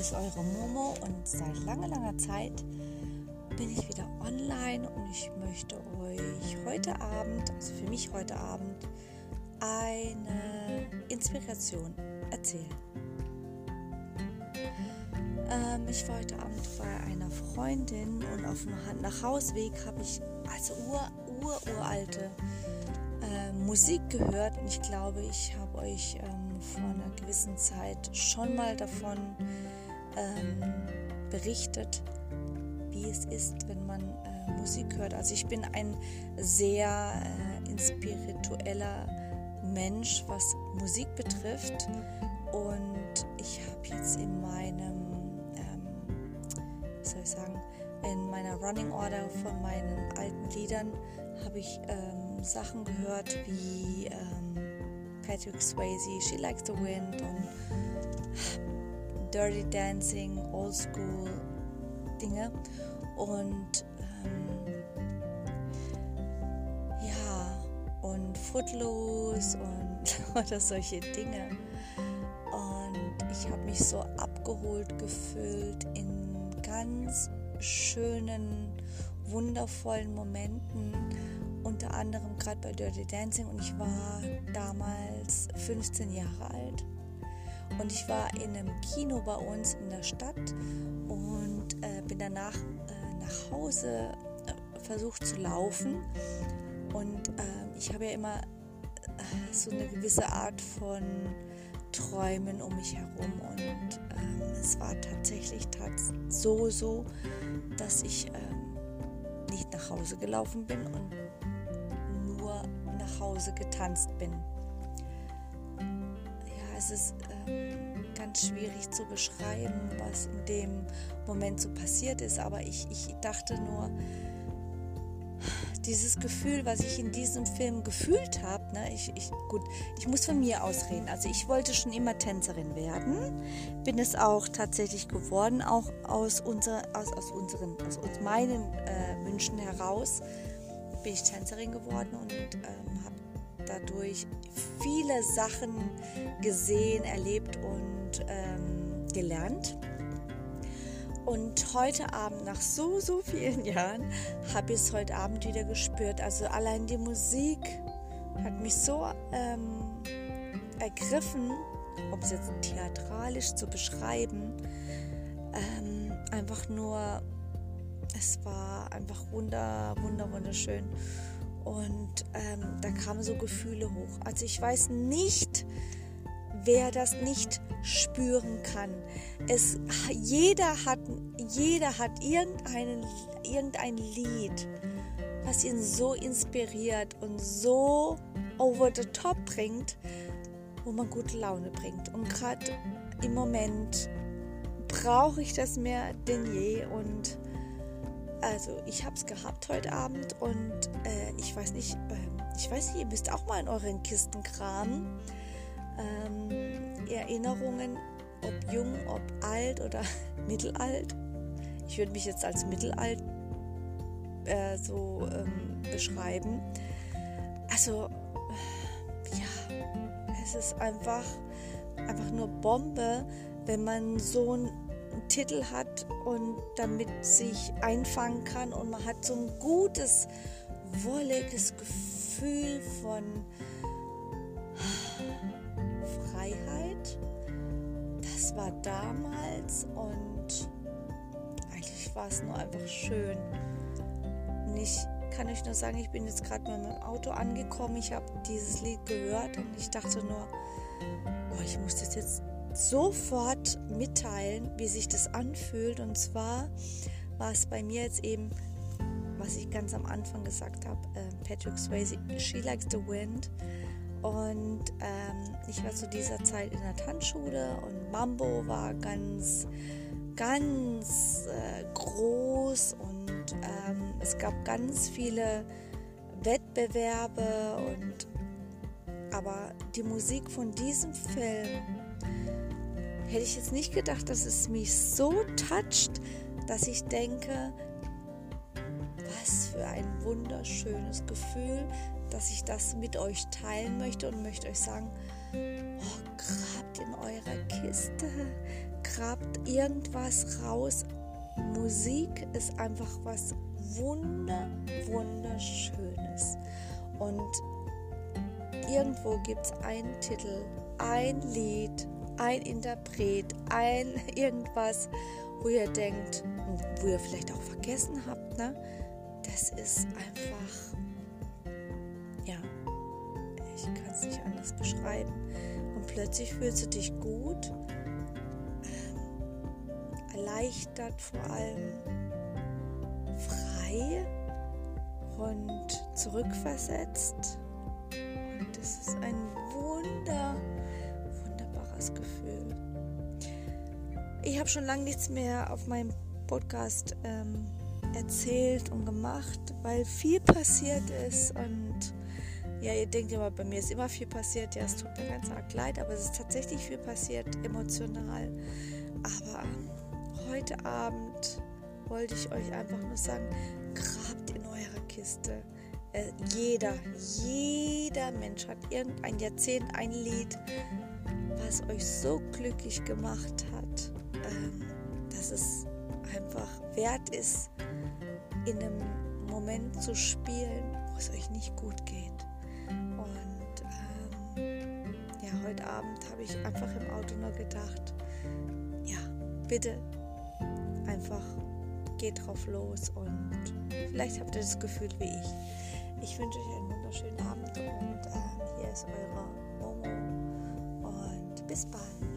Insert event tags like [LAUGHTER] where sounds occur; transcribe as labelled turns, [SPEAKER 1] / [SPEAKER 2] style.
[SPEAKER 1] ist eure Momo und seit langer, langer Zeit bin ich wieder online und ich möchte euch heute Abend, also für mich heute Abend, eine Inspiration erzählen. Ähm, ich war heute Abend bei einer Freundin und auf dem Nachhausweg habe ich also ur, ur, uralte äh, Musik gehört und ich glaube, ich habe euch ähm, vor einer gewissen Zeit schon mal davon ähm, berichtet, wie es ist, wenn man äh, Musik hört. Also ich bin ein sehr äh, inspiritueller Mensch, was Musik betrifft und ich habe jetzt in meinem, ähm, wie soll ich sagen, in meiner Running Order von meinen alten Liedern habe ich ähm, Sachen gehört wie ähm, Patrick Swayze, She Likes the Wind und Dirty Dancing, Old School Dinge. Und ähm, ja, und Footloose und [LAUGHS] oder solche Dinge. Und ich habe mich so abgeholt gefühlt in ganz schönen, wundervollen Momenten unter anderem gerade bei Dirty Dancing und ich war damals 15 Jahre alt und ich war in einem Kino bei uns in der Stadt und äh, bin danach äh, nach Hause äh, versucht zu laufen und ähm, ich habe ja immer äh, so eine gewisse Art von Träumen um mich herum und ähm, es war tatsächlich tats so so, dass ich ähm, nicht nach Hause gelaufen bin und nach Hause getanzt bin. Ja, es ist ganz schwierig zu beschreiben, was in dem Moment so passiert ist, aber ich, ich dachte nur, dieses Gefühl, was ich in diesem Film gefühlt habe, ne, ich, ich, gut, ich muss von mir ausreden. Also ich wollte schon immer Tänzerin werden, bin es auch tatsächlich geworden, auch aus, unser, aus, aus unseren, aus, aus meinen äh, Wünschen heraus bin ich Tänzerin geworden und ähm, habe dadurch viele Sachen gesehen, erlebt und ähm, gelernt. Und heute Abend, nach so, so vielen [LAUGHS] Jahren, habe ich es heute Abend wieder gespürt. Also allein die Musik hat mich so ähm, ergriffen, um es jetzt theatralisch zu beschreiben, ähm, einfach nur es war einfach wunder, wunder, wunderschön. Und ähm, da kamen so Gefühle hoch. Also ich weiß nicht, wer das nicht spüren kann. Es, jeder, hat, jeder hat irgendeinen, irgendein Lied, was ihn so inspiriert und so over the top bringt, wo man gute Laune bringt. Und gerade im Moment brauche ich das mehr denn je und also ich habe es gehabt heute Abend und äh, ich weiß nicht, äh, ich weiß nicht, ihr müsst auch mal in euren Kisten kramen. Ähm, Erinnerungen, ob jung, ob alt oder [LAUGHS] mittelalt. Ich würde mich jetzt als mittelalt äh, so ähm, beschreiben. Also ja, es ist einfach, einfach nur Bombe, wenn man so ein Titel hat und damit sich einfangen kann und man hat so ein gutes, wolliges Gefühl von Freiheit. Das war damals und eigentlich war es nur einfach schön. Und ich kann euch nur sagen, ich bin jetzt gerade mit meinem Auto angekommen. Ich habe dieses Lied gehört und ich dachte nur, oh, ich muss das jetzt sofort mitteilen, wie sich das anfühlt. Und zwar war es bei mir jetzt eben, was ich ganz am Anfang gesagt habe, äh, Patrick Swayze, She Likes the Wind. Und ähm, ich war zu dieser Zeit in der Tanzschule und Mambo war ganz, ganz äh, groß und ähm, es gab ganz viele Wettbewerbe und aber die Musik von diesem Film hätte ich jetzt nicht gedacht, dass es mich so toucht, dass ich denke, was für ein wunderschönes Gefühl, dass ich das mit euch teilen möchte und möchte euch sagen, oh, grabt in eurer Kiste, grabt irgendwas raus. Musik ist einfach was wunder, wunderschönes. Und irgendwo gibt es einen Titel, ein Lied, ein Interpret, ein [LAUGHS] irgendwas, wo ihr denkt, wo ihr vielleicht auch vergessen habt, ne? Das ist einfach, ja, ich kann es nicht anders beschreiben. Und plötzlich fühlst du dich gut, ähm, erleichtert vor allem, frei und zurückversetzt. Und es ist ein wunder, wunderbares Gefühl. Ich habe schon lange nichts mehr auf meinem Podcast ähm, erzählt und gemacht, weil viel passiert ist und ja, ihr denkt immer, bei mir ist immer viel passiert. Ja, es tut mir ganz arg leid, aber es ist tatsächlich viel passiert, emotional. Aber heute Abend wollte ich euch einfach nur sagen, grabt in eurer Kiste. Äh, jeder, jeder Mensch hat irgendein Jahrzehnt, ein Lied, was euch so glücklich gemacht hat, ähm, dass es einfach wert ist, in einem Moment zu spielen, wo es euch nicht gut geht. Und ähm, ja, heute Abend habe ich einfach im Auto nur gedacht, ja, bitte einfach geht drauf los und vielleicht habt ihr das Gefühl wie ich. Ich wünsche euch einen wunderschönen Abend und äh, hier ist eure bis bald.